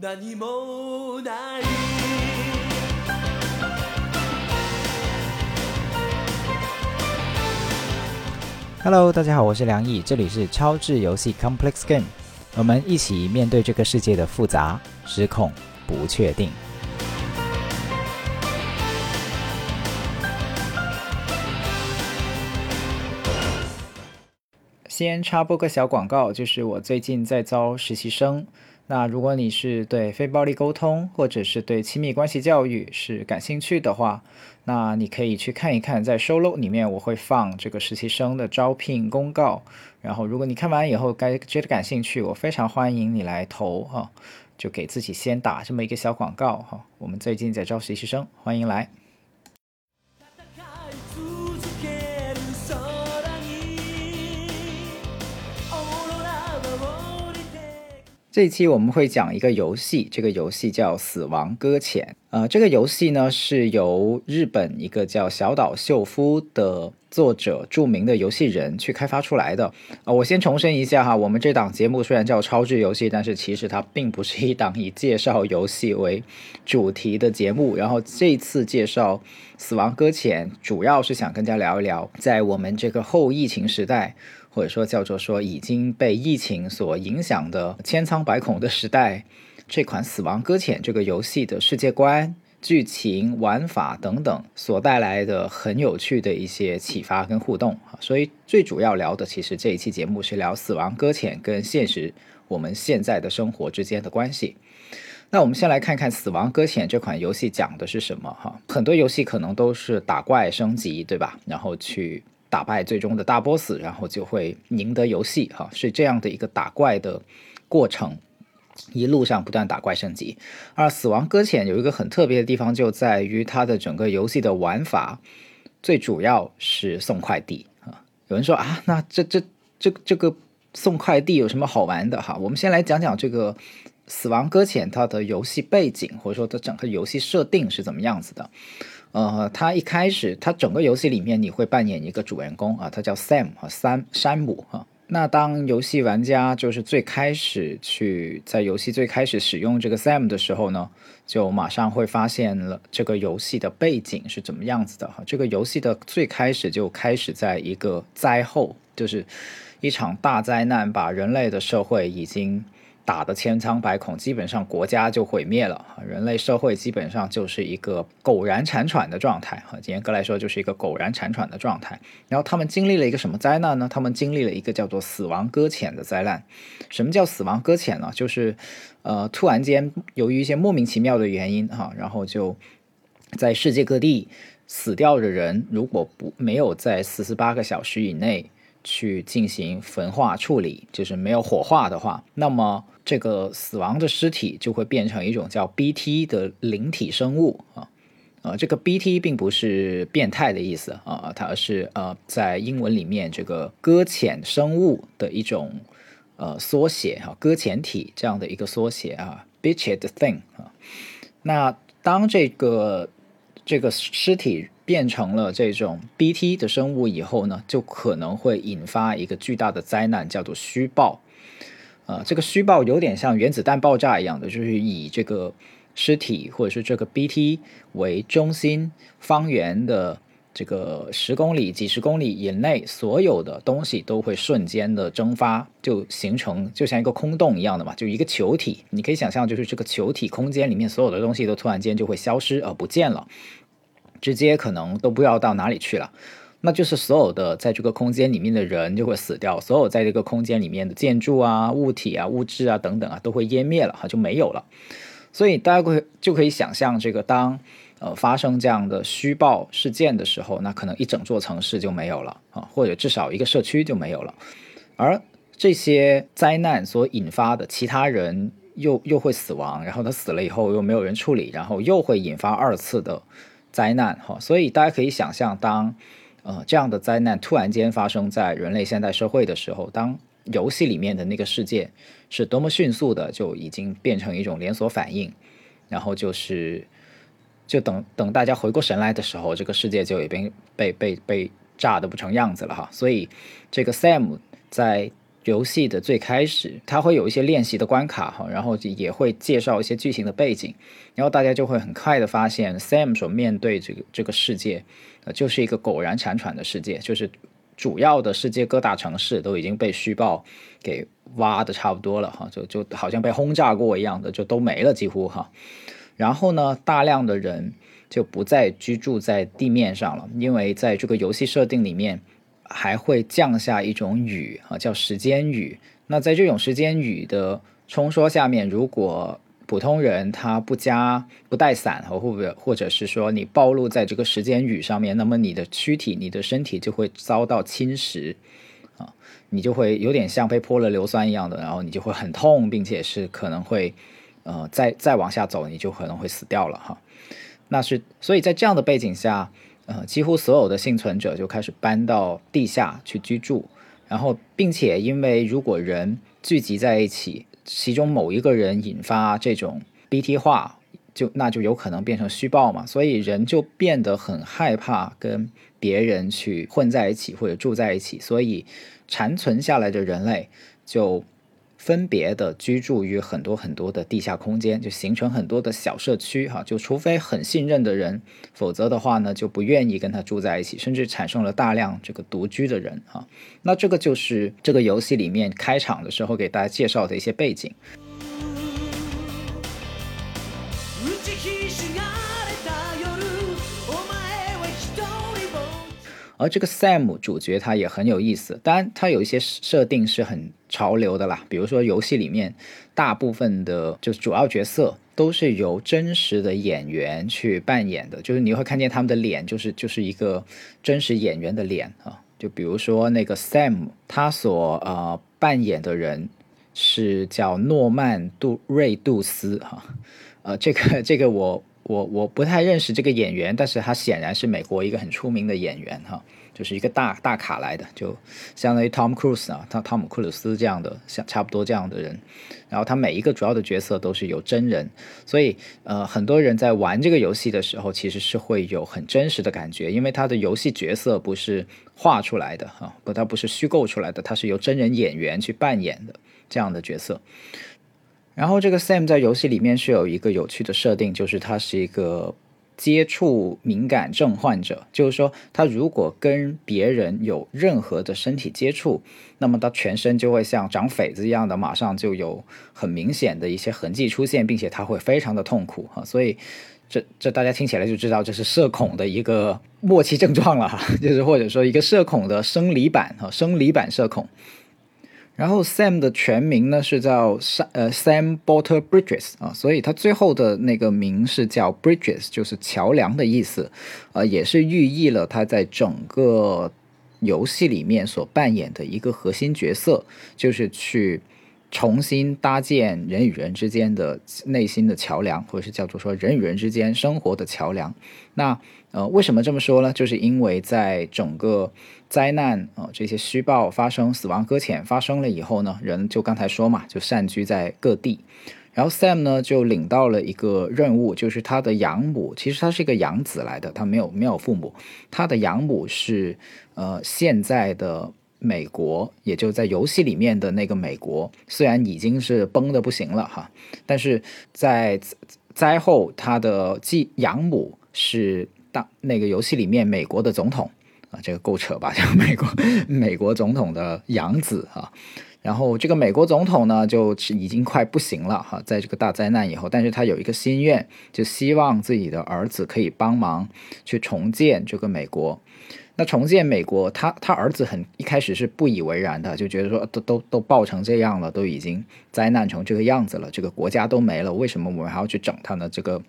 何もない Hello，大家好，我是梁毅，这里是超智游戏 Complex Game，我们一起面对这个世界的复杂、失控、不确定。先插播个小广告，就是我最近在招实习生。 那如果你是对非暴力沟通或者是对亲密关系教育是感兴趣的话，那你可以去看一看，在收 o 里面我会放这个实习生的招聘公告。然后如果你看完以后该觉得感兴趣，我非常欢迎你来投哈，就给自己先打这么一个小广告哈。我们最近在招实习生，欢迎来。这一期我们会讲一个游戏，这个游戏叫《死亡搁浅》。呃，这个游戏呢是由日本一个叫小岛秀夫的作者，著名的游戏人去开发出来的。呃，我先重申一下哈，我们这档节目虽然叫超智游戏，但是其实它并不是一档以介绍游戏为主题的节目。然后这次介绍《死亡搁浅》，主要是想跟大家聊一聊，在我们这个后疫情时代。或者说叫做说已经被疫情所影响的千疮百孔的时代，这款《死亡搁浅》这个游戏的世界观、剧情、玩法等等所带来的很有趣的一些启发跟互动，所以最主要聊的其实这一期节目是聊《死亡搁浅》跟现实我们现在的生活之间的关系。那我们先来看看《死亡搁浅》这款游戏讲的是什么哈？很多游戏可能都是打怪升级，对吧？然后去打败最终的大 boss，然后就会赢得游戏哈，是这样的一个打怪的过程，一路上不断打怪升级。而《死亡搁浅》有一个很特别的地方，就在于它的整个游戏的玩法，最主要是送快递啊。有人说啊，那这这这这个送快递有什么好玩的哈？我们先来讲讲这个《死亡搁浅》它的游戏背景，或者说它整个游戏设定是怎么样子的。呃，它一开始，它整个游戏里面你会扮演一个主人公啊，他叫 Sam 啊，山山姆啊。那当游戏玩家就是最开始去在游戏最开始使用这个 Sam 的时候呢，就马上会发现了这个游戏的背景是怎么样子的哈。这个游戏的最开始就开始在一个灾后，就是一场大灾难，把人类的社会已经。打得千疮百孔，基本上国家就毁灭了，人类社会基本上就是一个苟延残喘的状态。哈，严格来说就是一个苟延残喘的状态。然后他们经历了一个什么灾难呢？他们经历了一个叫做“死亡搁浅”的灾难。什么叫“死亡搁浅”呢？就是呃，突然间由于一些莫名其妙的原因，哈，然后就在世界各地死掉的人，如果不没有在四十八个小时以内去进行焚化处理，就是没有火化的话，那么这个死亡的尸体就会变成一种叫 BT 的灵体生物啊，呃，这个 BT 并不是变态的意思啊，它是呃在英文里面这个搁浅生物的一种呃缩写哈，搁浅体这样的一个缩写啊 b i t c h e d thing 啊。那当这个这个尸体变成了这种 BT 的生物以后呢，就可能会引发一个巨大的灾难，叫做虚爆。呃，这个虚爆有点像原子弹爆炸一样的，就是以这个尸体或者是这个 BT 为中心，方圆的这个十公里、几十公里以内，所有的东西都会瞬间的蒸发，就形成就像一个空洞一样的嘛，就一个球体。你可以想象，就是这个球体空间里面所有的东西都突然间就会消失而不见了，直接可能都不知道到哪里去了。那就是所有的在这个空间里面的人就会死掉，所有在这个空间里面的建筑啊、物体啊、物质啊等等啊都会湮灭了哈，就没有了。所以大家会就可以想象，这个当呃发生这样的虚报事件的时候，那可能一整座城市就没有了啊，或者至少一个社区就没有了。而这些灾难所引发的其他人又又会死亡，然后他死了以后又没有人处理，然后又会引发二次的灾难哈。所以大家可以想象，当呃，这样的灾难突然间发生在人类现代社会的时候，当游戏里面的那个世界是多么迅速的就已经变成一种连锁反应，然后就是就等等大家回过神来的时候，这个世界就已经被被被炸的不成样子了哈。所以这个 Sam 在游戏的最开始，它会有一些练习的关卡哈，然后也会介绍一些剧情的背景，然后大家就会很快的发现，Sam 所面对这个这个世界，呃，就是一个苟延残喘的世界，就是主要的世界各大城市都已经被虚报给挖的差不多了哈，就就好像被轰炸过一样的，就都没了几乎哈。然后呢，大量的人就不再居住在地面上了，因为在这个游戏设定里面。还会降下一种雨啊，叫时间雨。那在这种时间雨的冲刷下面，如果普通人他不加不带伞，或或者或者是说你暴露在这个时间雨上面，那么你的躯体、你的身体就会遭到侵蚀啊，你就会有点像被泼了硫酸一样的，然后你就会很痛，并且是可能会呃再再往下走，你就可能会死掉了哈。那是所以在这样的背景下。呃，几乎所有的幸存者就开始搬到地下去居住，然后，并且因为如果人聚集在一起，其中某一个人引发这种 BT 化，就那就有可能变成虚报嘛，所以人就变得很害怕跟别人去混在一起或者住在一起，所以残存下来的人类就。分别的居住于很多很多的地下空间，就形成很多的小社区哈。就除非很信任的人，否则的话呢，就不愿意跟他住在一起，甚至产生了大量这个独居的人哈。那这个就是这个游戏里面开场的时候给大家介绍的一些背景。而这个 Sam 主角他也很有意思，当然他有一些设定是很潮流的啦，比如说游戏里面大部分的就是主要角色都是由真实的演员去扮演的，就是你会看见他们的脸就是就是一个真实演员的脸啊，就比如说那个 Sam 他所呃扮演的人是叫诺曼杜瑞杜斯哈，呃这个这个我。我我不太认识这个演员，但是他显然是美国一个很出名的演员哈，就是一个大大卡来的，就相当于 Tom Cruise 啊，他汤姆克鲁斯这样的，像差不多这样的人。然后他每一个主要的角色都是有真人，所以呃很多人在玩这个游戏的时候，其实是会有很真实的感觉，因为他的游戏角色不是画出来的哈，不，他不是虚构出来的，他是由真人演员去扮演的这样的角色。然后这个 Sam 在游戏里面是有一个有趣的设定，就是他是一个接触敏感症患者，就是说他如果跟别人有任何的身体接触，那么他全身就会像长痱子一样的，马上就有很明显的一些痕迹出现，并且他会非常的痛苦哈。所以这这大家听起来就知道这是社恐的一个末期症状了哈，就是或者说一个社恐的生理版哈，生理版社恐。然后 Sam 的全名呢是叫 Sam 呃 Sam Porter Bridges 啊，所以他最后的那个名是叫 Bridges，就是桥梁的意思，呃，也是寓意了他在整个游戏里面所扮演的一个核心角色，就是去重新搭建人与人之间的内心的桥梁，或者是叫做说人与人之间生活的桥梁。那呃，为什么这么说呢？就是因为在整个灾难啊，这些虚报发生、死亡搁浅发生了以后呢，人就刚才说嘛，就散居在各地。然后 Sam 呢就领到了一个任务，就是他的养母，其实他是一个养子来的，他没有没有父母。他的养母是呃现在的美国，也就在游戏里面的那个美国，虽然已经是崩的不行了哈，但是在灾后，他的继养母是大那个游戏里面美国的总统。啊，这个够扯吧？这个美国美国总统的养子啊，然后这个美国总统呢，就是已经快不行了哈，在这个大灾难以后，但是他有一个心愿，就希望自己的儿子可以帮忙去重建这个美国。那重建美国，他他儿子很一开始是不以为然的，就觉得说都都都爆成这样了，都已经灾难成这个样子了，这个国家都没了，为什么我们还要去整他呢？这个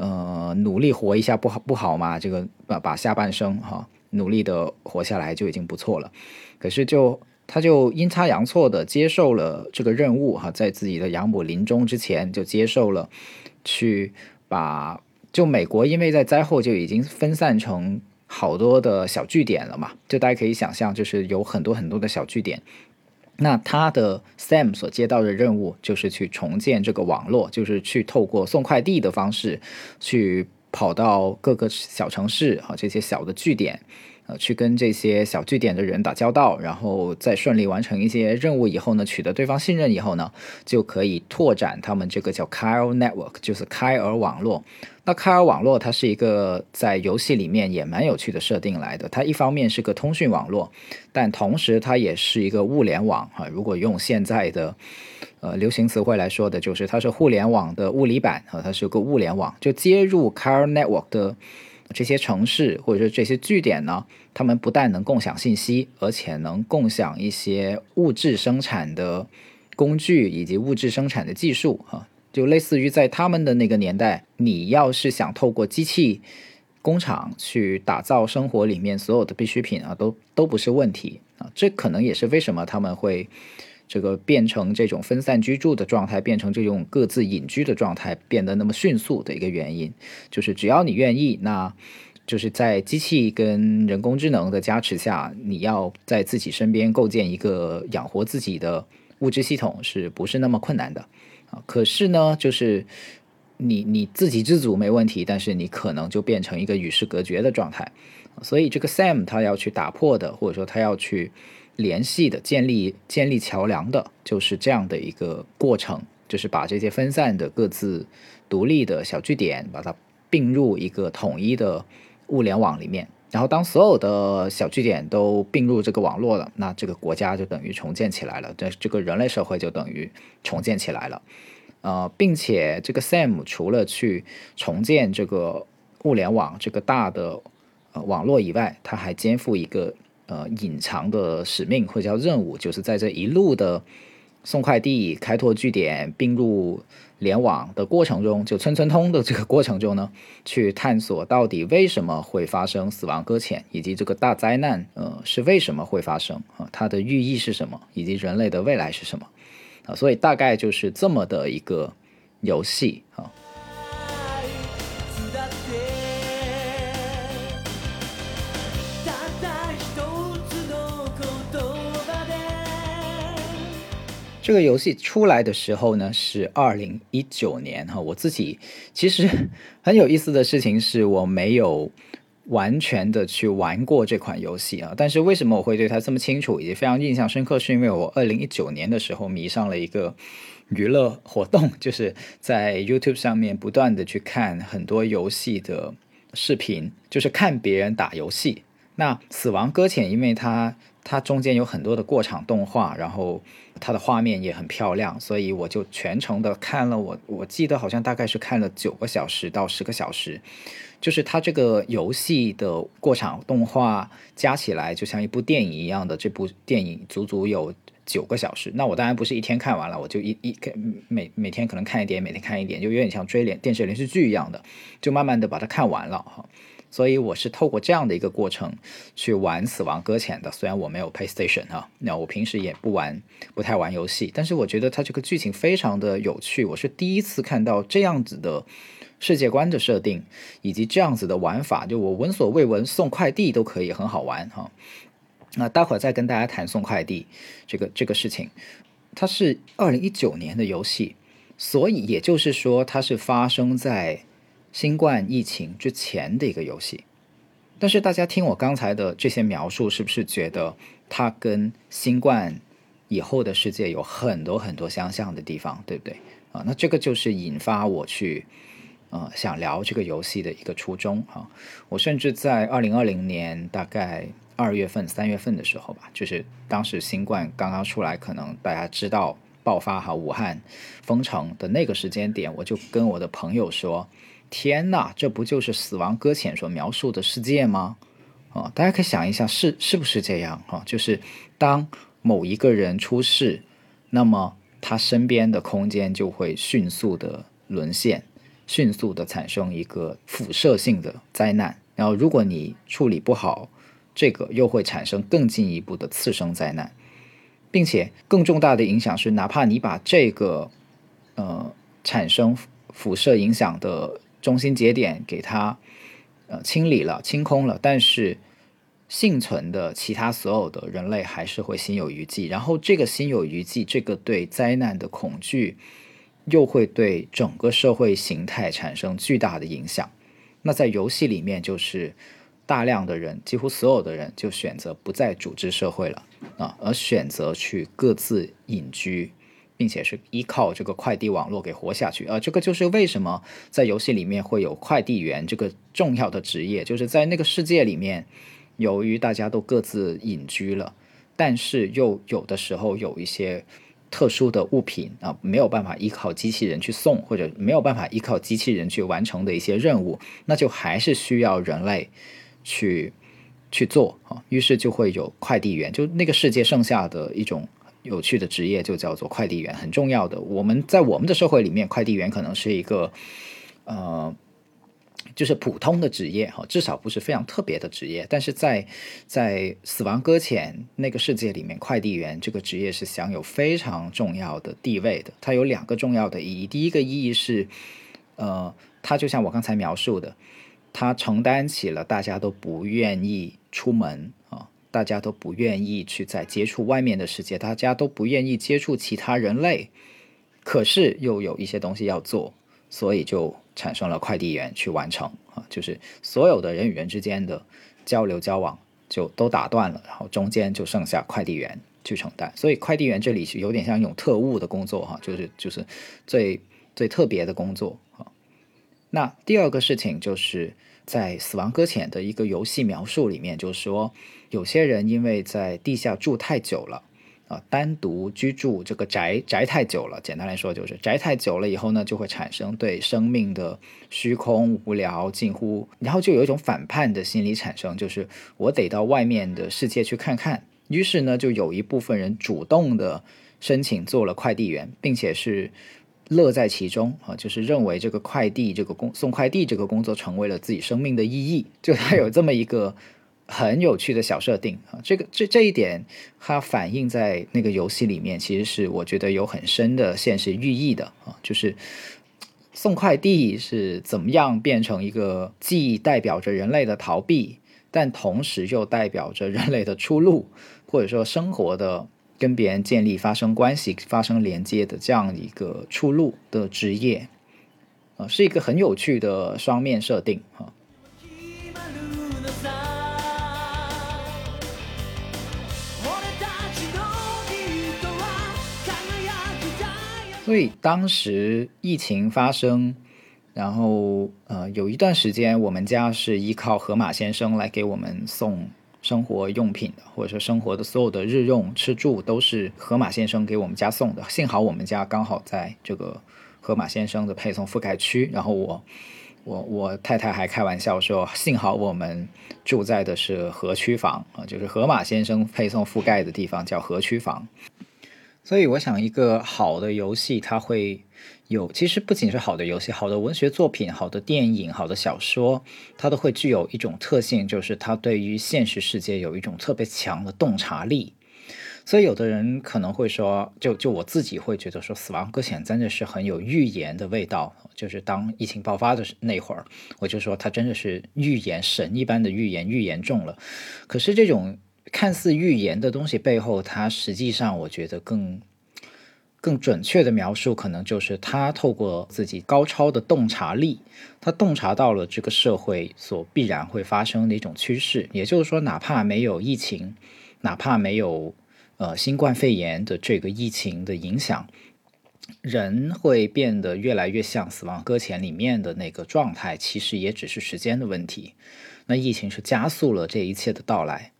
呃，努力活一下不好不好嘛？这个把把下半生哈。努力的活下来就已经不错了，可是就他就阴差阳错的接受了这个任务哈，在自己的养母临终之前就接受了，去把就美国因为在灾后就已经分散成好多的小据点了嘛，就大家可以想象，就是有很多很多的小据点，那他的 Sam 所接到的任务就是去重建这个网络，就是去透过送快递的方式去。跑到各个小城市啊，这些小的据点，呃，去跟这些小据点的人打交道，然后再顺利完成一些任务以后呢，取得对方信任以后呢，就可以拓展他们这个叫 Kyle Network，就是开尔网络。那开尔网络它是一个在游戏里面也蛮有趣的设定来的，它一方面是个通讯网络，但同时它也是一个物联网啊。如果用现在的呃流行词汇来说的，就是它是互联网的物理版啊，它是个物联网，就接入 Kyle Network 的。这些城市或者说这些据点呢，他们不但能共享信息，而且能共享一些物质生产的工具以及物质生产的技术啊，就类似于在他们的那个年代，你要是想透过机器工厂去打造生活里面所有的必需品啊，都都不是问题啊。这可能也是为什么他们会。这个变成这种分散居住的状态，变成这种各自隐居的状态，变得那么迅速的一个原因，就是只要你愿意，那就是在机器跟人工智能的加持下，你要在自己身边构建一个养活自己的物质系统，是不是那么困难的啊？可是呢，就是你你自给自足没问题，但是你可能就变成一个与世隔绝的状态，所以这个 Sam 他要去打破的，或者说他要去。联系的建立建立桥梁的就是这样的一个过程，就是把这些分散的各自独立的小据点，把它并入一个统一的物联网里面。然后当所有的小据点都并入这个网络了，那这个国家就等于重建起来了，这这个人类社会就等于重建起来了。呃，并且这个 Sam 除了去重建这个物联网这个大的网络以外，他还肩负一个。呃，隐藏的使命或者叫任务，就是在这一路的送快递、开拓据点、并入联网的过程中，就村村通的这个过程中呢，去探索到底为什么会发生死亡搁浅，以及这个大灾难，呃，是为什么会发生啊？它的寓意是什么？以及人类的未来是什么？啊，所以大概就是这么的一个游戏啊。这个游戏出来的时候呢，是二零一九年哈。我自己其实很有意思的事情是，我没有完全的去玩过这款游戏啊。但是为什么我会对它这么清楚以及非常印象深刻？是因为我二零一九年的时候迷上了一个娱乐活动，就是在 YouTube 上面不断的去看很多游戏的视频，就是看别人打游戏。那《死亡搁浅》，因为它它中间有很多的过场动画，然后。它的画面也很漂亮，所以我就全程的看了。我我记得好像大概是看了九个小时到十个小时，就是它这个游戏的过场动画加起来就像一部电影一样的。这部电影足足有九个小时。那我当然不是一天看完了，我就一一每每天可能看一点，每天看一点，就有点像追连电视连续剧一样的，就慢慢的把它看完了哈。所以我是透过这样的一个过程去玩《死亡搁浅》的。虽然我没有 PlayStation 啊，那我平时也不玩，不太玩游戏，但是我觉得它这个剧情非常的有趣。我是第一次看到这样子的世界观的设定，以及这样子的玩法，就我闻所未闻，送快递都可以很好玩哈。那待会儿再跟大家谈送快递这个这个事情。它是二零一九年的游戏，所以也就是说，它是发生在。新冠疫情之前的一个游戏，但是大家听我刚才的这些描述，是不是觉得它跟新冠以后的世界有很多很多相像的地方，对不对啊？那这个就是引发我去呃想聊这个游戏的一个初衷啊。我甚至在二零二零年大概二月份、三月份的时候吧，就是当时新冠刚刚出来，可能大家知道爆发哈，武汉封城的那个时间点，我就跟我的朋友说。天呐，这不就是《死亡搁浅》所描述的世界吗？啊，大家可以想一下，是是不是这样？哈，就是当某一个人出事，那么他身边的空间就会迅速的沦陷，迅速的产生一个辐射性的灾难。然后，如果你处理不好，这个又会产生更进一步的次生灾难，并且更重大的影响是，哪怕你把这个呃产生辐射影响的中心节点给它呃清理了、清空了，但是幸存的其他所有的人类还是会心有余悸。然后这个心有余悸，这个对灾难的恐惧，又会对整个社会形态产生巨大的影响。那在游戏里面，就是大量的人，几乎所有的人就选择不再组织社会了啊，而选择去各自隐居，并且是依靠这个快递网络给活下去。呃，这个就是为什么在游戏里面会有快递员这个重要的职业，就是在那个世界里面，由于大家都各自隐居了，但是又有的时候有一些。特殊的物品啊，没有办法依靠机器人去送，或者没有办法依靠机器人去完成的一些任务，那就还是需要人类去去做啊。于是就会有快递员，就那个世界剩下的一种有趣的职业，就叫做快递员，很重要的。我们在我们的社会里面，快递员可能是一个呃。就是普通的职业哈，至少不是非常特别的职业。但是在在死亡搁浅那个世界里面，快递员这个职业是享有非常重要的地位的。它有两个重要的意义。第一个意义是，呃，它就像我刚才描述的，它承担起了大家都不愿意出门，大家都不愿意去再接触外面的世界，大家都不愿意接触其他人类，可是又有一些东西要做。所以就产生了快递员去完成啊，就是所有的人与人之间的交流交往就都打断了，然后中间就剩下快递员去承担。所以快递员这里是有点像一种特务的工作哈，就是就是最最特别的工作啊。那第二个事情就是在《死亡搁浅》的一个游戏描述里面，就是说有些人因为在地下住太久了。啊，单独居住这个宅宅太久了，简单来说就是宅太久了以后呢，就会产生对生命的虚空、无聊、近乎，然后就有一种反叛的心理产生，就是我得到外面的世界去看看。于是呢，就有一部分人主动的申请做了快递员，并且是乐在其中啊，就是认为这个快递这个工送快递这个工作成为了自己生命的意义，就他有这么一个。很有趣的小设定啊，这个这这一点它反映在那个游戏里面，其实是我觉得有很深的现实寓意的啊，就是送快递是怎么样变成一个既代表着人类的逃避，但同时又代表着人类的出路，或者说生活的跟别人建立、发生关系、发生连接的这样一个出路的职业呃，是一个很有趣的双面设定啊。所以当时疫情发生，然后呃有一段时间，我们家是依靠河马先生来给我们送生活用品的，或者说生活的所有的日用吃住都是河马先生给我们家送的。幸好我们家刚好在这个河马先生的配送覆盖区，然后我我我太太还开玩笑说，幸好我们住在的是河区房啊，就是河马先生配送覆盖的地方叫河区房。所以，我想一个好的游戏，它会有，其实不仅是好的游戏，好的文学作品、好的电影、好的小说，它都会具有一种特性，就是它对于现实世界有一种特别强的洞察力。所以，有的人可能会说，就就我自己会觉得说，《死亡搁浅》真的是很有预言的味道。就是当疫情爆发的那会儿，我就说它真的是预言神一般的预言，预言中了。可是这种。看似预言的东西背后，它实际上我觉得更更准确的描述，可能就是他透过自己高超的洞察力，他洞察到了这个社会所必然会发生的一种趋势。也就是说，哪怕没有疫情，哪怕没有呃新冠肺炎的这个疫情的影响，人会变得越来越像《死亡搁浅》里面的那个状态，其实也只是时间的问题。那疫情是加速了这一切的到来。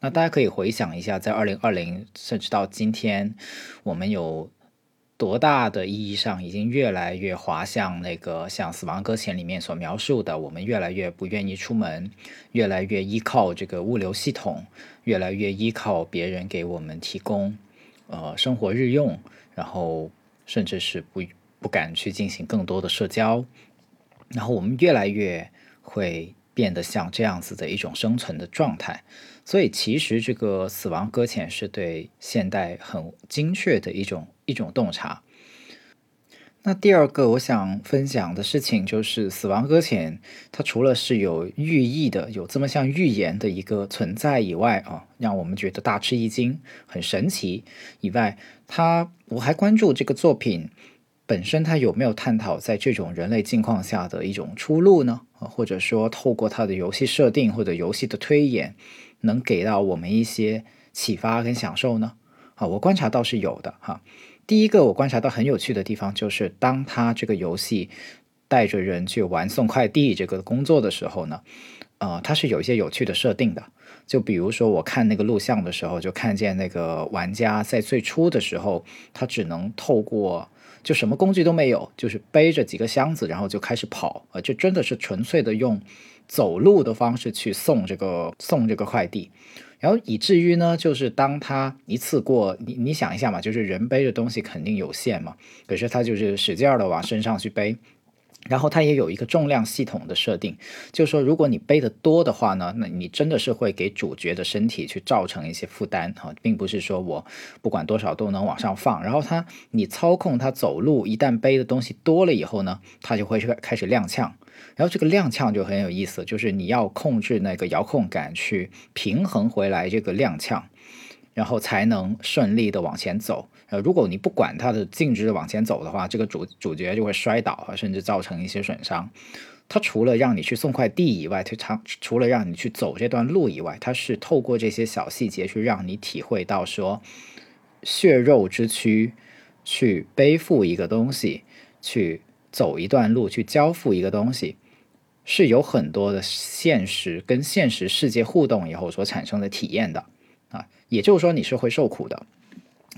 那大家可以回想一下，在二零二零甚至到今天，我们有多大的意义上已经越来越滑向那个像《死亡搁浅》里面所描述的，我们越来越不愿意出门，越来越依靠这个物流系统，越来越依靠别人给我们提供呃生活日用，然后甚至是不不敢去进行更多的社交，然后我们越来越会变得像这样子的一种生存的状态。所以，其实这个死亡搁浅是对现代很精确的一种一种洞察。那第二个我想分享的事情就是，死亡搁浅它除了是有寓意的，有这么像预言的一个存在以外啊，让我们觉得大吃一惊、很神奇以外，它我还关注这个作品本身它有没有探讨在这种人类境况下的一种出路呢？或者说透过它的游戏设定或者游戏的推演，能给到我们一些启发跟享受呢？啊，我观察到是有的哈。第一个我观察到很有趣的地方，就是当他这个游戏带着人去玩送快递这个工作的时候呢，呃，它是有一些有趣的设定的。就比如说，我看那个录像的时候，就看见那个玩家在最初的时候，他只能透过就什么工具都没有，就是背着几个箱子，然后就开始跑，呃，就真的是纯粹的用走路的方式去送这个送这个快递，然后以至于呢，就是当他一次过，你你想一下嘛，就是人背的东西肯定有限嘛，可是他就是使劲儿的往身上去背。然后它也有一个重量系统的设定，就是说，如果你背的多的话呢，那你真的是会给主角的身体去造成一些负担啊，并不是说我不管多少都能往上放。然后它，你操控它走路，一旦背的东西多了以后呢，它就会开始踉跄。然后这个踉跄就很有意思，就是你要控制那个遥控杆去平衡回来这个踉跄，然后才能顺利的往前走。呃，如果你不管它的径直的往前走的话，这个主主角就会摔倒啊，甚至造成一些损伤。它除了让你去送快递以外，它它除了让你去走这段路以外，它是透过这些小细节去让你体会到说，血肉之躯去背负一个东西，去走一段路，去交付一个东西，是有很多的现实跟现实世界互动以后所产生的体验的啊，也就是说你是会受苦的。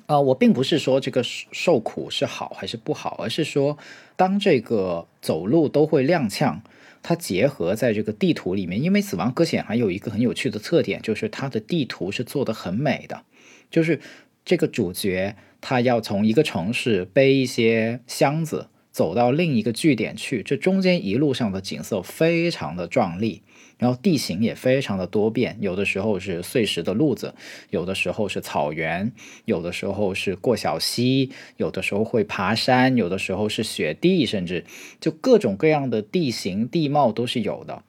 啊，我并不是说这个受苦是好还是不好，而是说，当这个走路都会踉跄，它结合在这个地图里面，因为《死亡搁浅》还有一个很有趣的特点，就是它的地图是做的很美的，就是这个主角他要从一个城市背一些箱子走到另一个据点去，这中间一路上的景色非常的壮丽。然后地形也非常的多变，有的时候是碎石的路子，有的时候是草原，有的时候是过小溪，有的时候会爬山，有的时候是雪地，甚至就各种各样的地形地貌都是有的。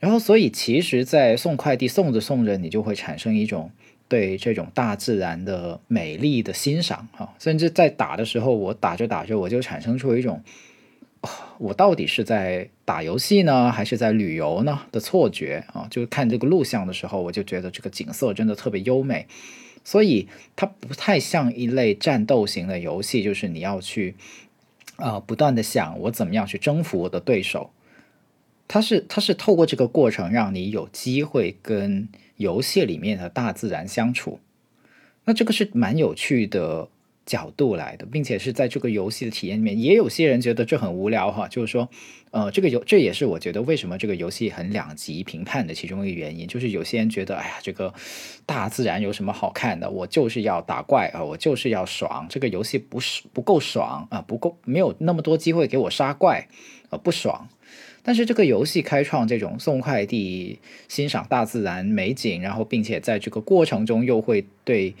然后，所以其实，在送快递送着送着，你就会产生一种对这种大自然的美丽的欣赏哈，甚至在打的时候，我打着打着，我就产生出一种。我到底是在打游戏呢，还是在旅游呢的错觉啊？就看这个录像的时候，我就觉得这个景色真的特别优美，所以它不太像一类战斗型的游戏，就是你要去啊不断的想我怎么样去征服我的对手。它是它是透过这个过程让你有机会跟游戏里面的大自然相处，那这个是蛮有趣的。角度来的，并且是在这个游戏的体验里面，也有些人觉得这很无聊哈。就是说，呃，这个游这也是我觉得为什么这个游戏很两极评判的其中一个原因。就是有些人觉得，哎呀，这个大自然有什么好看的？我就是要打怪啊，我就是要爽。这个游戏不是不够爽啊，不够没有那么多机会给我杀怪啊，不爽。但是这个游戏开创这种送快递、欣赏大自然美景，然后并且在这个过程中又会对。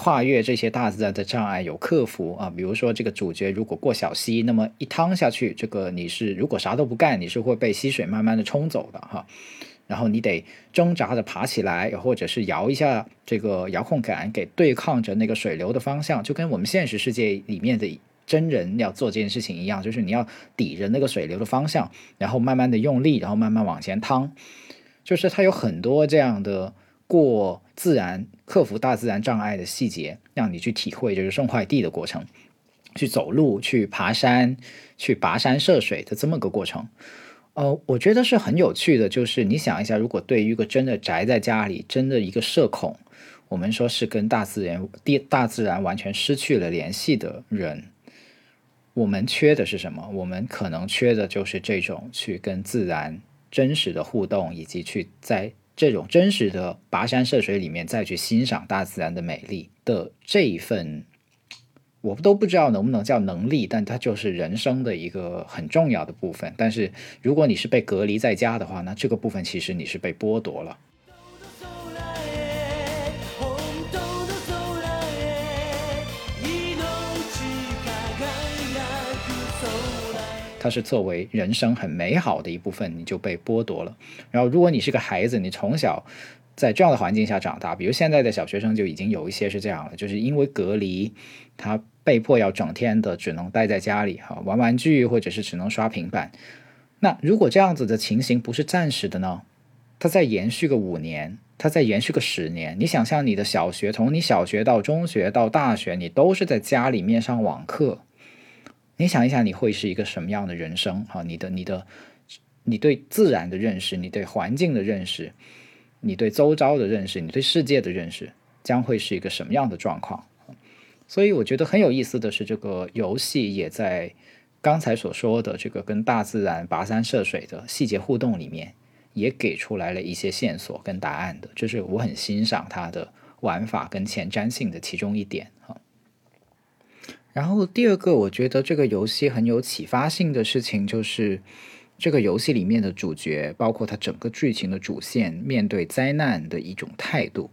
跨越这些大自然的障碍有克服啊，比如说这个主角如果过小溪，那么一趟下去，这个你是如果啥都不干，你是会被溪水慢慢的冲走的哈。然后你得挣扎着爬起来，或者是摇一下这个遥控杆，给对抗着那个水流的方向，就跟我们现实世界里面的真人要做这件事情一样，就是你要抵着那个水流的方向，然后慢慢的用力，然后慢慢往前趟，就是它有很多这样的过。自然克服大自然障碍的细节，让你去体会就是送快递的过程，去走路、去爬山、去跋山涉水的这么个过程。呃，我觉得是很有趣的。就是你想一下，如果对于一个真的宅在家里、真的一个社恐，我们说是跟大自然、地大自然完全失去了联系的人，我们缺的是什么？我们可能缺的就是这种去跟自然真实的互动，以及去在。这种真实的跋山涉水里面，再去欣赏大自然的美丽的这一份，我都不知道能不能叫能力，但它就是人生的一个很重要的部分。但是如果你是被隔离在家的话，那这个部分其实你是被剥夺了。它是作为人生很美好的一部分，你就被剥夺了。然后，如果你是个孩子，你从小在这样的环境下长大，比如现在的小学生就已经有一些是这样了，就是因为隔离，他被迫要整天的只能待在家里哈，玩玩具或者是只能刷平板。那如果这样子的情形不是暂时的呢？它再延续个五年，它再延续个十年，你想象你的小学，从你小学到中学到大学，你都是在家里面上网课，你想一想，你会是一个什么样的人生？哈，你的你的你对自然的认识，你对环境的认识，你对周遭的认识，你对世界的认识，将会是一个什么样的状况？所以我觉得很有意思的是，这个游戏也在。刚才所说的这个跟大自然跋山涉水的细节互动里面，也给出来了一些线索跟答案的，这是我很欣赏它的玩法跟前瞻性的其中一点。然后第二个，我觉得这个游戏很有启发性的事情，就是这个游戏里面的主角，包括他整个剧情的主线，面对灾难的一种态度，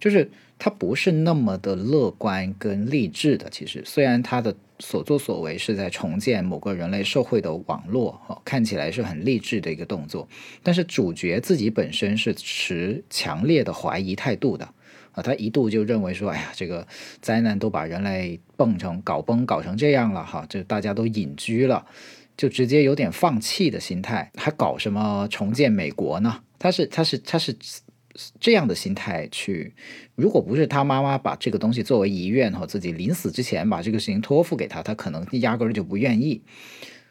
就是他不是那么的乐观跟励志的。其实，虽然他的。所作所为是在重建某个人类社会的网络，看起来是很励志的一个动作。但是主角自己本身是持强烈的怀疑态度的，啊，他一度就认为说，哎呀，这个灾难都把人类蹦成搞崩搞成这样了，哈，这大家都隐居了，就直接有点放弃的心态，还搞什么重建美国呢？他是他是他是。这样的心态去，如果不是他妈妈把这个东西作为遗愿和自己临死之前把这个事情托付给他，他可能压根儿就不愿意。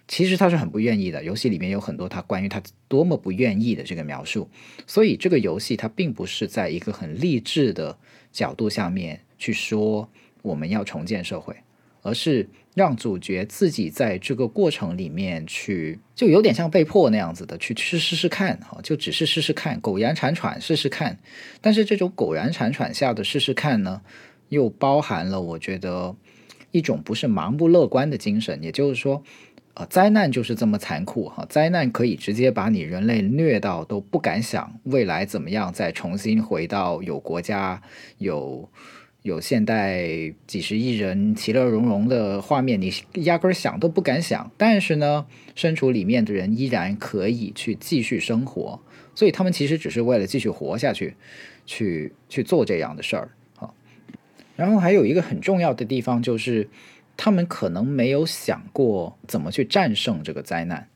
其实他是很不愿意的。游戏里面有很多他关于他多么不愿意的这个描述，所以这个游戏它并不是在一个很励志的角度下面去说我们要重建社会，而是。让主角自己在这个过程里面去，就有点像被迫那样子的去去试试看哈，就只是试试看，苟延残喘试试看。但是这种苟延残喘下的试试看呢，又包含了我觉得一种不是盲目乐观的精神。也就是说，啊，灾难就是这么残酷哈，灾难可以直接把你人类虐到都不敢想未来怎么样再重新回到有国家有。有现代几十亿人其乐融融的画面，你压根儿想都不敢想。但是呢，身处里面的人依然可以去继续生活，所以他们其实只是为了继续活下去，去去做这样的事儿啊。然后还有一个很重要的地方就是，他们可能没有想过怎么去战胜这个灾难。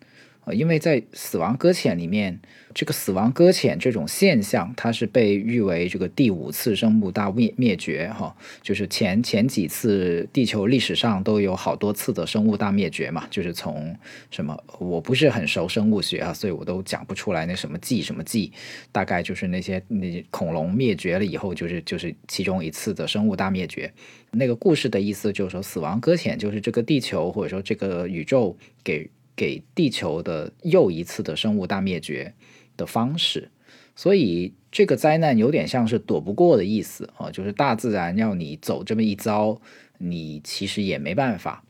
因为在死亡搁浅里面，这个死亡搁浅这种现象，它是被誉为这个第五次生物大灭灭绝，哈，就是前前几次地球历史上都有好多次的生物大灭绝嘛，就是从什么我不是很熟生物学啊，所以我都讲不出来那什么纪什么纪，大概就是那些那恐龙灭绝了以后，就是就是其中一次的生物大灭绝。那个故事的意思就是说，死亡搁浅就是这个地球或者说这个宇宙给。给地球的又一次的生物大灭绝的方式，所以这个灾难有点像是躲不过的意思啊，就是大自然要你走这么一遭，你其实也没办法。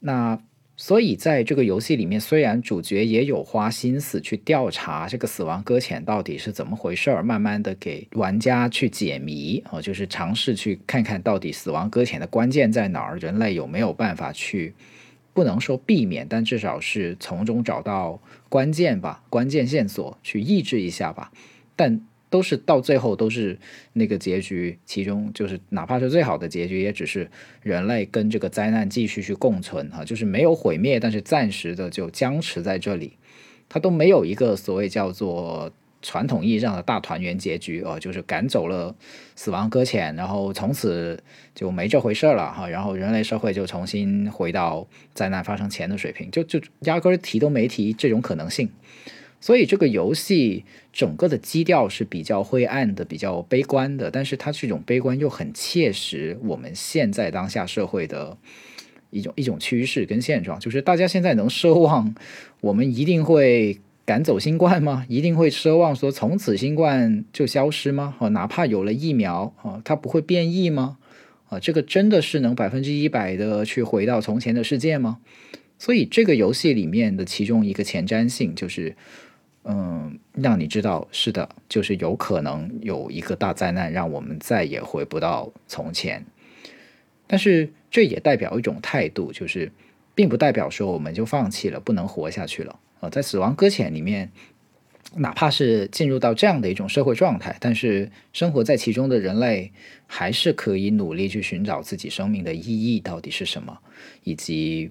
那所以在这个游戏里面，虽然主角也有花心思去调查这个死亡搁浅到底是怎么回事儿，慢慢的给玩家去解谜啊，就是尝试去看看到底死亡搁浅的关键在哪儿，人类有没有办法去。不能说避免，但至少是从中找到关键吧，关键线索去抑制一下吧。但都是到最后都是那个结局，其中就是哪怕是最好的结局，也只是人类跟这个灾难继续去共存哈，就是没有毁灭，但是暂时的就僵持在这里，它都没有一个所谓叫做。传统意义上的大团圆结局哦，就是赶走了死亡搁浅，然后从此就没这回事了哈，然后人类社会就重新回到灾难发生前的水平，就就压根儿提都没提这种可能性。所以这个游戏整个的基调是比较灰暗的，比较悲观的，但是它这种悲观又很切实我们现在当下社会的一种一种趋势跟现状，就是大家现在能奢望我们一定会。赶走新冠吗？一定会奢望说从此新冠就消失吗？哦，哪怕有了疫苗，哦，它不会变异吗？啊，这个真的是能百分之一百的去回到从前的世界吗？所以这个游戏里面的其中一个前瞻性就是，嗯，让你知道是的，就是有可能有一个大灾难，让我们再也回不到从前。但是这也代表一种态度，就是并不代表说我们就放弃了，不能活下去了。啊在死亡搁浅里面，哪怕是进入到这样的一种社会状态，但是生活在其中的人类还是可以努力去寻找自己生命的意义到底是什么，以及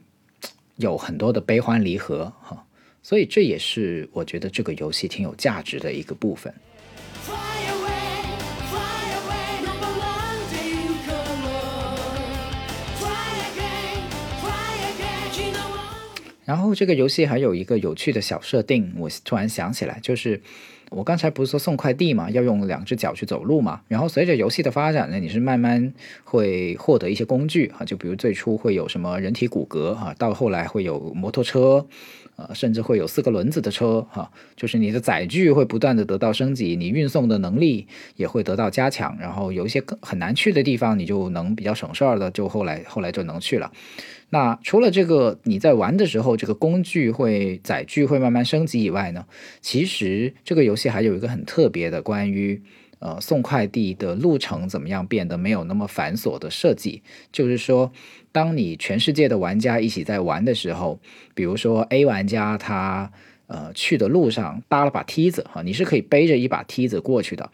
有很多的悲欢离合哈，所以这也是我觉得这个游戏挺有价值的一个部分。然后这个游戏还有一个有趣的小设定，我突然想起来，就是我刚才不是说送快递嘛，要用两只脚去走路嘛。然后随着游戏的发展呢，你是慢慢会获得一些工具啊，就比如最初会有什么人体骨骼啊，到后来会有摩托车。呃，甚至会有四个轮子的车，哈、就是你的载具会不断的得到升级，你运送的能力也会得到加强，然后有一些很难去的地方，你就能比较省事儿的，就后来后来就能去了。那除了这个你在玩的时候，这个工具会载具会慢慢升级以外呢，其实这个游戏还有一个很特别的关于呃送快递的路程怎么样变得没有那么繁琐的设计，就是说，当你全世界的玩家一起在玩的时候，比如说 A 玩家他。呃，去的路上搭了把梯子哈，你是可以背着一把梯子过去的，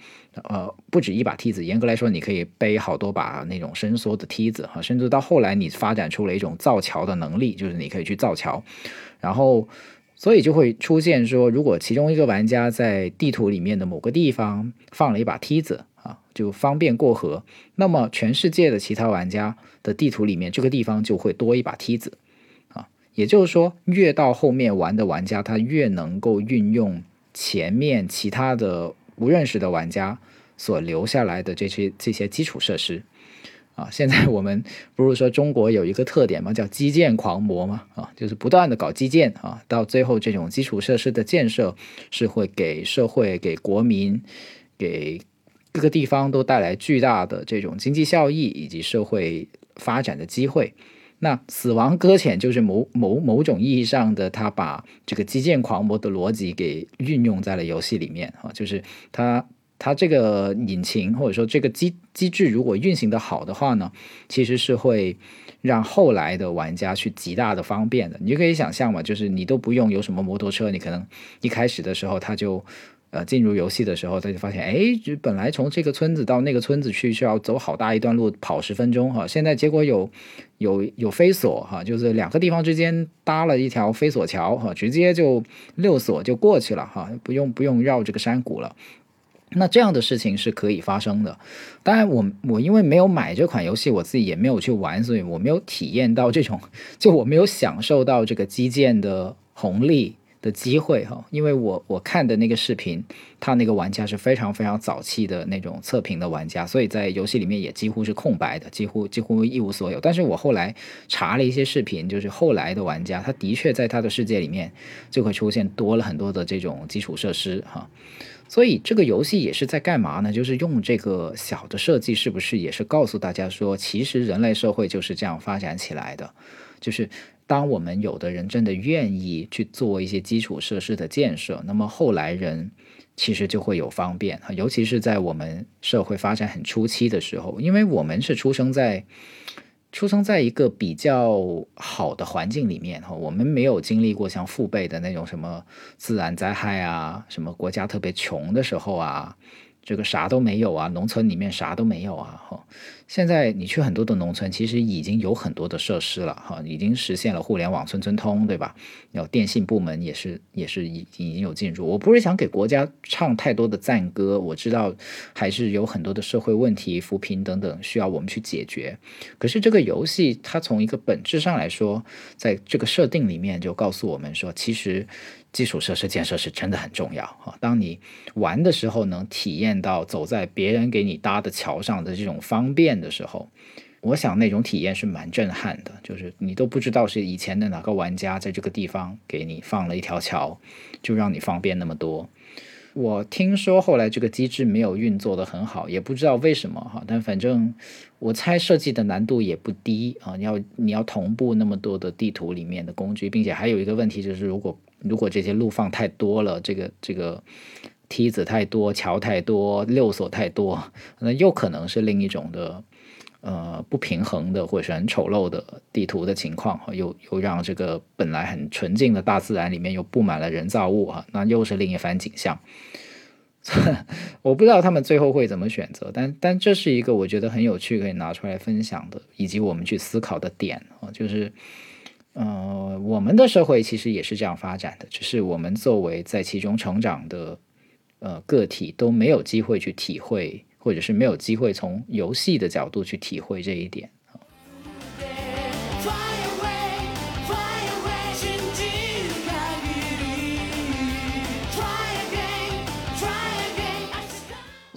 呃，不止一把梯子，严格来说，你可以背好多把那种伸缩的梯子哈，甚至到后来你发展出了一种造桥的能力，就是你可以去造桥，然后所以就会出现说，如果其中一个玩家在地图里面的某个地方放了一把梯子啊，就方便过河，那么全世界的其他玩家的地图里面这个地方就会多一把梯子。也就是说，越到后面玩的玩家，他越能够运用前面其他的不认识的玩家所留下来的这些这些基础设施。啊，现在我们不是说中国有一个特点嘛，叫基建狂魔嘛，啊，就是不断的搞基建啊，到最后这种基础设施的建设是会给社会、给国民、给各个地方都带来巨大的这种经济效益以及社会发展的机会。那死亡搁浅就是某某某种意义上的，他把这个基建狂魔的逻辑给运用在了游戏里面啊，就是他他这个引擎或者说这个机机制如果运行的好的话呢，其实是会让后来的玩家去极大的方便的。你就可以想象嘛，就是你都不用有什么摩托车，你可能一开始的时候他就。呃，进入游戏的时候，他就发现，哎，本来从这个村子到那个村子去需要走好大一段路，跑十分钟哈。现在结果有有有飞索哈，就是两个地方之间搭了一条飞索桥哈，直接就六索就过去了哈，不用不用绕这个山谷了。那这样的事情是可以发生的。当然我，我因为没有买这款游戏，我自己也没有去玩，所以我没有体验到这种，就我没有享受到这个基建的红利。的机会哈，因为我我看的那个视频，他那个玩家是非常非常早期的那种测评的玩家，所以在游戏里面也几乎是空白的，几乎几乎一无所有。但是我后来查了一些视频，就是后来的玩家，他的确在他的世界里面就会出现多了很多的这种基础设施哈。所以这个游戏也是在干嘛呢？就是用这个小的设计，是不是也是告诉大家说，其实人类社会就是这样发展起来的，就是。当我们有的人真的愿意去做一些基础设施的建设，那么后来人其实就会有方便哈，尤其是在我们社会发展很初期的时候，因为我们是出生在出生在一个比较好的环境里面哈，我们没有经历过像父辈的那种什么自然灾害啊，什么国家特别穷的时候啊。这个啥都没有啊，农村里面啥都没有啊，哈。现在你去很多的农村，其实已经有很多的设施了，哈，已经实现了互联网村村通，对吧？有电信部门也是也是已已经有进入。我不是想给国家唱太多的赞歌，我知道还是有很多的社会问题、扶贫等等需要我们去解决。可是这个游戏它从一个本质上来说，在这个设定里面就告诉我们说，其实。基础设施建设是真的很重要啊！当你玩的时候，能体验到走在别人给你搭的桥上的这种方便的时候，我想那种体验是蛮震撼的。就是你都不知道是以前的哪个玩家在这个地方给你放了一条桥，就让你方便那么多。我听说后来这个机制没有运作的很好，也不知道为什么哈。但反正我猜设计的难度也不低啊！你要你要同步那么多的地图里面的工具，并且还有一个问题就是，如果如果这些路放太多了，这个这个梯子太多，桥太多，六索太多，那又可能是另一种的呃不平衡的或者是很丑陋的地图的情况，又又让这个本来很纯净的大自然里面又布满了人造物，啊，那又是另一番景象。我不知道他们最后会怎么选择，但但这是一个我觉得很有趣可以拿出来分享的，以及我们去思考的点啊，就是，呃，我们的社会其实也是这样发展的，只是我们作为在其中成长的呃个体都没有机会去体会，或者是没有机会从游戏的角度去体会这一点。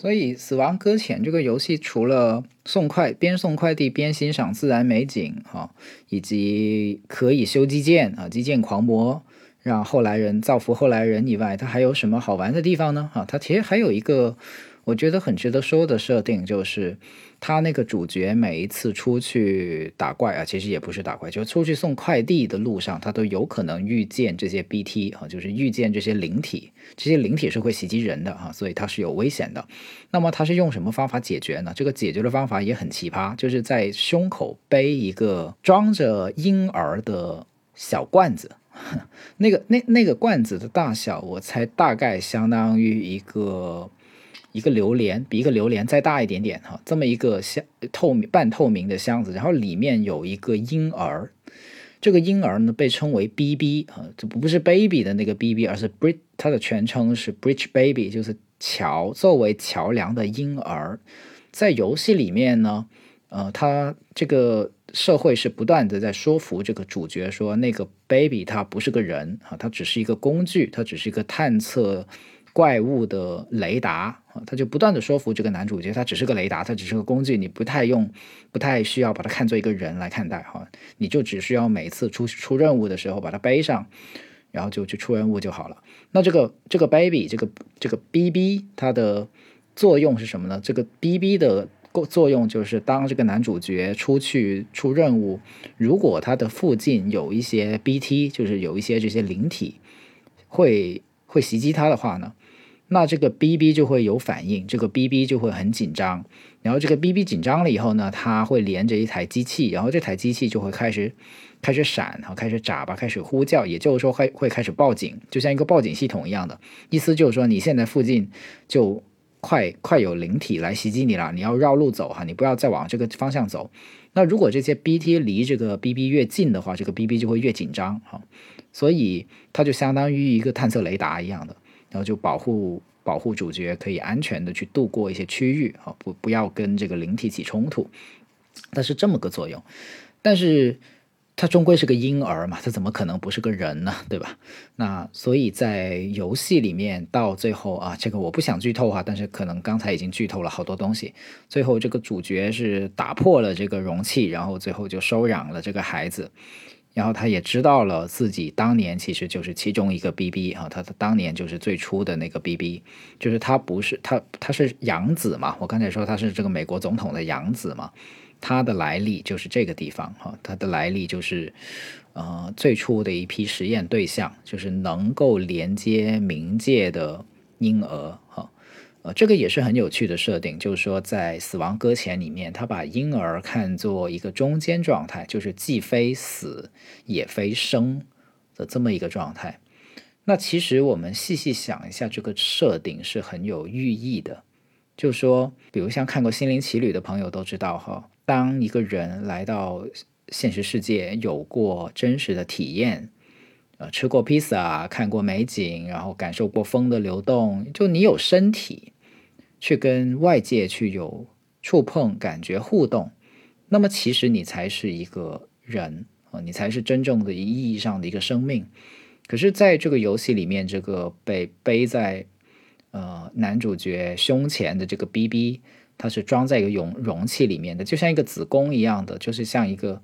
所以，《死亡搁浅》这个游戏除了送快边送快递边欣赏自然美景哈、以及可以修基建啊，基建狂魔让后来人造福后来人以外，它还有什么好玩的地方呢？啊，它其实还有一个我觉得很值得说的设定，就是他那个主角每一次出去打怪啊，其实也不是打怪，就出去送快递的路上，他都有可能遇见这些 BT 啊，就是遇见这些灵体，这些灵体是会袭击人的啊，所以它是有危险的。那么他是用什么方法解决呢？这个解决的方法也很奇葩，就是在胸口背一个装着婴儿的小罐子。那个那那个罐子的大小，我猜大概相当于一个一个榴莲，比一个榴莲再大一点点哈，这么一个箱透明半透明的箱子，然后里面有一个婴儿。这个婴儿呢被称为 BB 啊，这不是 baby 的那个 BB，而是 bridge，它的全称是 bridge baby，就是桥作为桥梁的婴儿。在游戏里面呢，呃，他这个社会是不断的在说服这个主角说，那个 baby 他不是个人啊，他只是一个工具，他只是一个探测怪物的雷达啊，他就不断的说服这个男主角，他只是个雷达，他只是个工具，你不太用，不太需要把它看作一个人来看待哈，你就只需要每次出出任务的时候把它背上，然后就去出任务就好了。那这个这个 baby 这个这个 BB 它的作用是什么呢？这个 BB 的作用就是当这个男主角出去出任务，如果他的附近有一些 BT，就是有一些这些灵体会会袭击他的话呢，那这个 BB 就会有反应，这个 BB 就会很紧张，然后这个 BB 紧张了以后呢，它会连着一台机器，然后这台机器就会开始开始闪，然后开始眨巴，开始呼叫，也就是说会会开始报警，就像一个报警系统一样的，意思就是说你现在附近就快快有灵体来袭击你了，你要绕路走哈，你不要再往这个方向走。那如果这些 BT 离这个 BB 越近的话，这个 BB 就会越紧张哈，所以它就相当于一个探测雷达一样的，然后就保护保护主角可以安全的去度过一些区域啊，不不要跟这个灵体起冲突，它是这么个作用。但是它终归是个婴儿嘛，它怎么可能不是个人呢？对吧？那所以在游戏里面到最后啊，这个我不想剧透哈，但是可能刚才已经剧透了好多东西。最后这个主角是打破了这个容器，然后最后就收养了这个孩子。然后他也知道了自己当年其实就是其中一个 BB 啊，他的当年就是最初的那个 BB，就是他不是他他是养子嘛，我刚才说他是这个美国总统的养子嘛，他的来历就是这个地方哈，他的来历就是呃最初的一批实验对象，就是能够连接冥界的婴儿。呃，这个也是很有趣的设定，就是说在《死亡搁浅》里面，他把婴儿看作一个中间状态，就是既非死也非生的这么一个状态。那其实我们细细想一下，这个设定是很有寓意的。就是说，比如像看过《心灵奇旅》的朋友都知道哈，当一个人来到现实世界，有过真实的体验。呃，吃过披萨，看过美景，然后感受过风的流动，就你有身体去跟外界去有触碰、感觉、互动，那么其实你才是一个人啊、你才是真正的意义上的一个生命。可是，在这个游戏里面，这个被背在呃男主角胸前的这个 BB，它是装在一个容容器里面的，就像一个子宫一样的，就是像一个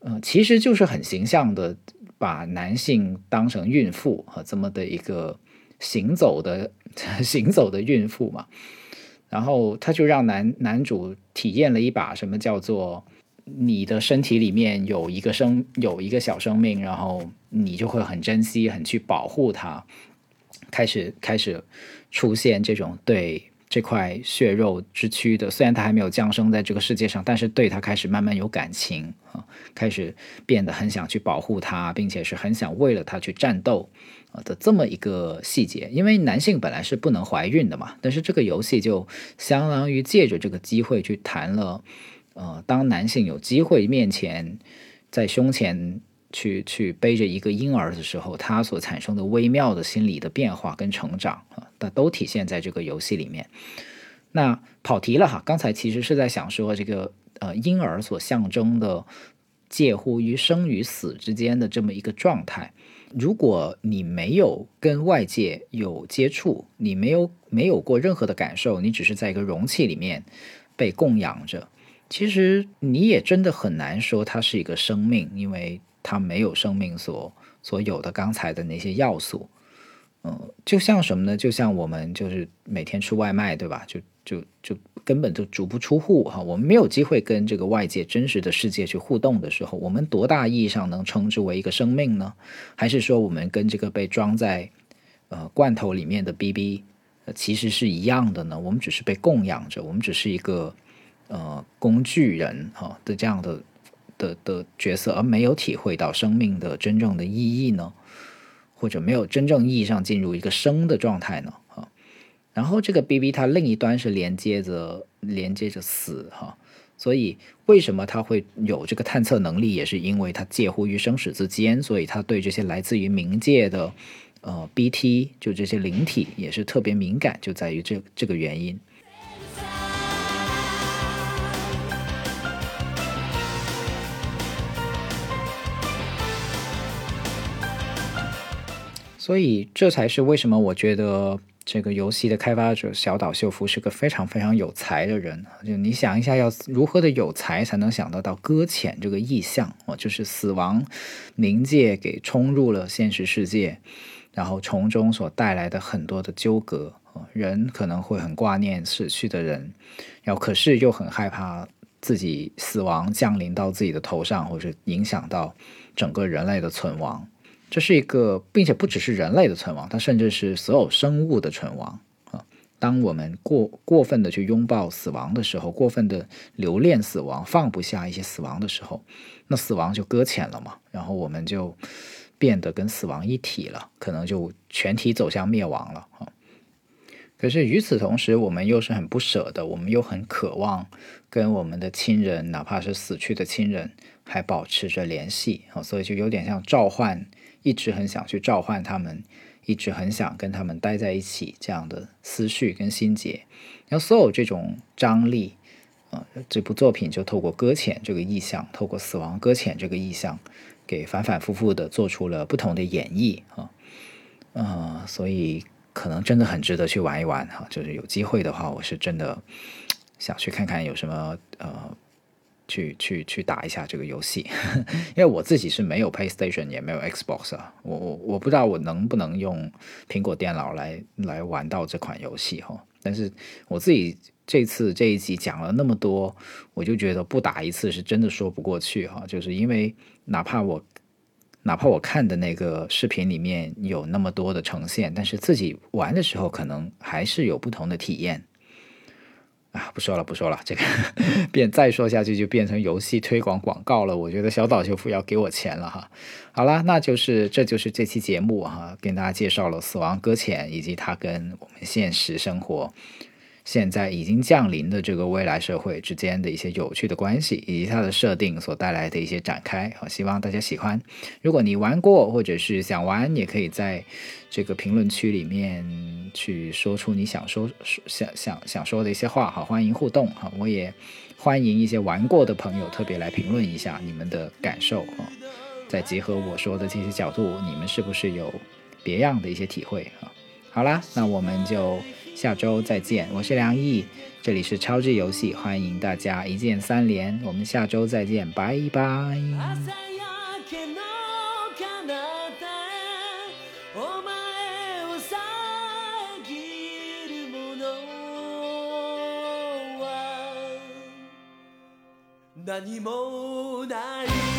呃，其实就是很形象的。把男性当成孕妇啊，这么的一个行走的 行走的孕妇嘛，然后他就让男男主体验了一把什么叫做你的身体里面有一个生有一个小生命，然后你就会很珍惜，很去保护它，开始开始出现这种对这块血肉之躯的，虽然他还没有降生在这个世界上，但是对他开始慢慢有感情啊，开始变得很想去保护他，并且是很想为了他去战斗的这么一个细节。因为男性本来是不能怀孕的嘛，但是这个游戏就相当于借着这个机会去谈了，呃，当男性有机会面前在胸前。去去背着一个婴儿的时候，他所产生的微妙的心理的变化跟成长啊，那都体现在这个游戏里面。那跑题了哈，刚才其实是在想说这个呃婴儿所象征的介乎于生与死之间的这么一个状态。如果你没有跟外界有接触，你没有没有过任何的感受，你只是在一个容器里面被供养着，其实你也真的很难说它是一个生命，因为。它没有生命所所有的刚才的那些要素，嗯，就像什么呢？就像我们就是每天吃外卖，对吧？就就就根本就足不出户哈，我们没有机会跟这个外界真实的世界去互动的时候，我们多大意义上能称之为一个生命呢？还是说我们跟这个被装在呃罐头里面的 BB 其实是一样的呢？我们只是被供养着，我们只是一个呃工具人哈的这样的。的的角色，而没有体会到生命的真正的意义呢？或者没有真正意义上进入一个生的状态呢？啊，然后这个 B B 它另一端是连接着连接着死哈，所以为什么它会有这个探测能力，也是因为它介乎于生死之间，所以它对这些来自于冥界的呃 B T 就这些灵体也是特别敏感，就在于这这个原因。所以，这才是为什么我觉得这个游戏的开发者小岛秀夫是个非常非常有才的人。就你想一下，要如何的有才才能想得到搁浅这个意象？哦，就是死亡冥界给冲入了现实世界，然后从中所带来的很多的纠葛。人可能会很挂念死去的人，然后可是又很害怕自己死亡降临到自己的头上，或者影响到整个人类的存亡。这是一个，并且不只是人类的存亡，它甚至是所有生物的存亡啊！当我们过过分的去拥抱死亡的时候，过分的留恋死亡，放不下一些死亡的时候，那死亡就搁浅了嘛，然后我们就变得跟死亡一体了，可能就全体走向灭亡了啊！可是与此同时，我们又是很不舍的，我们又很渴望跟我们的亲人，哪怕是死去的亲人，还保持着联系啊！所以就有点像召唤。一直很想去召唤他们，一直很想跟他们待在一起，这样的思绪跟心结，然后所有这种张力，啊，这部作品就透过搁浅这个意象，透过死亡搁浅这个意象，给反反复复的做出了不同的演绎啊，呃，所以可能真的很值得去玩一玩哈，就是有机会的话，我是真的想去看看有什么呃。去去去打一下这个游戏，因为我自己是没有 PlayStation 也没有 Xbox 啊，我我我不知道我能不能用苹果电脑来来玩到这款游戏哈。但是我自己这次这一集讲了那么多，我就觉得不打一次是真的说不过去哈。就是因为哪怕我哪怕我看的那个视频里面有那么多的呈现，但是自己玩的时候可能还是有不同的体验。啊，不说了，不说了，这个 变再说下去就变成游戏推广广告了。我觉得小岛秀夫要给我钱了哈。好了，那就是这就是这期节目哈，跟大家介绍了《死亡搁浅》以及它跟我们现实生活。现在已经降临的这个未来社会之间的一些有趣的关系，以及它的设定所带来的一些展开，好，希望大家喜欢。如果你玩过或者是想玩，也可以在这个评论区里面去说出你想说、想想想说的一些话，好，欢迎互动，好，我也欢迎一些玩过的朋友特别来评论一下你们的感受，哈，再结合我说的这些角度，你们是不是有别样的一些体会，哈？好啦，那我们就。下周再见，我是梁毅，这里是超智游戏，欢迎大家一键三连，我们下周再见，拜拜。何もない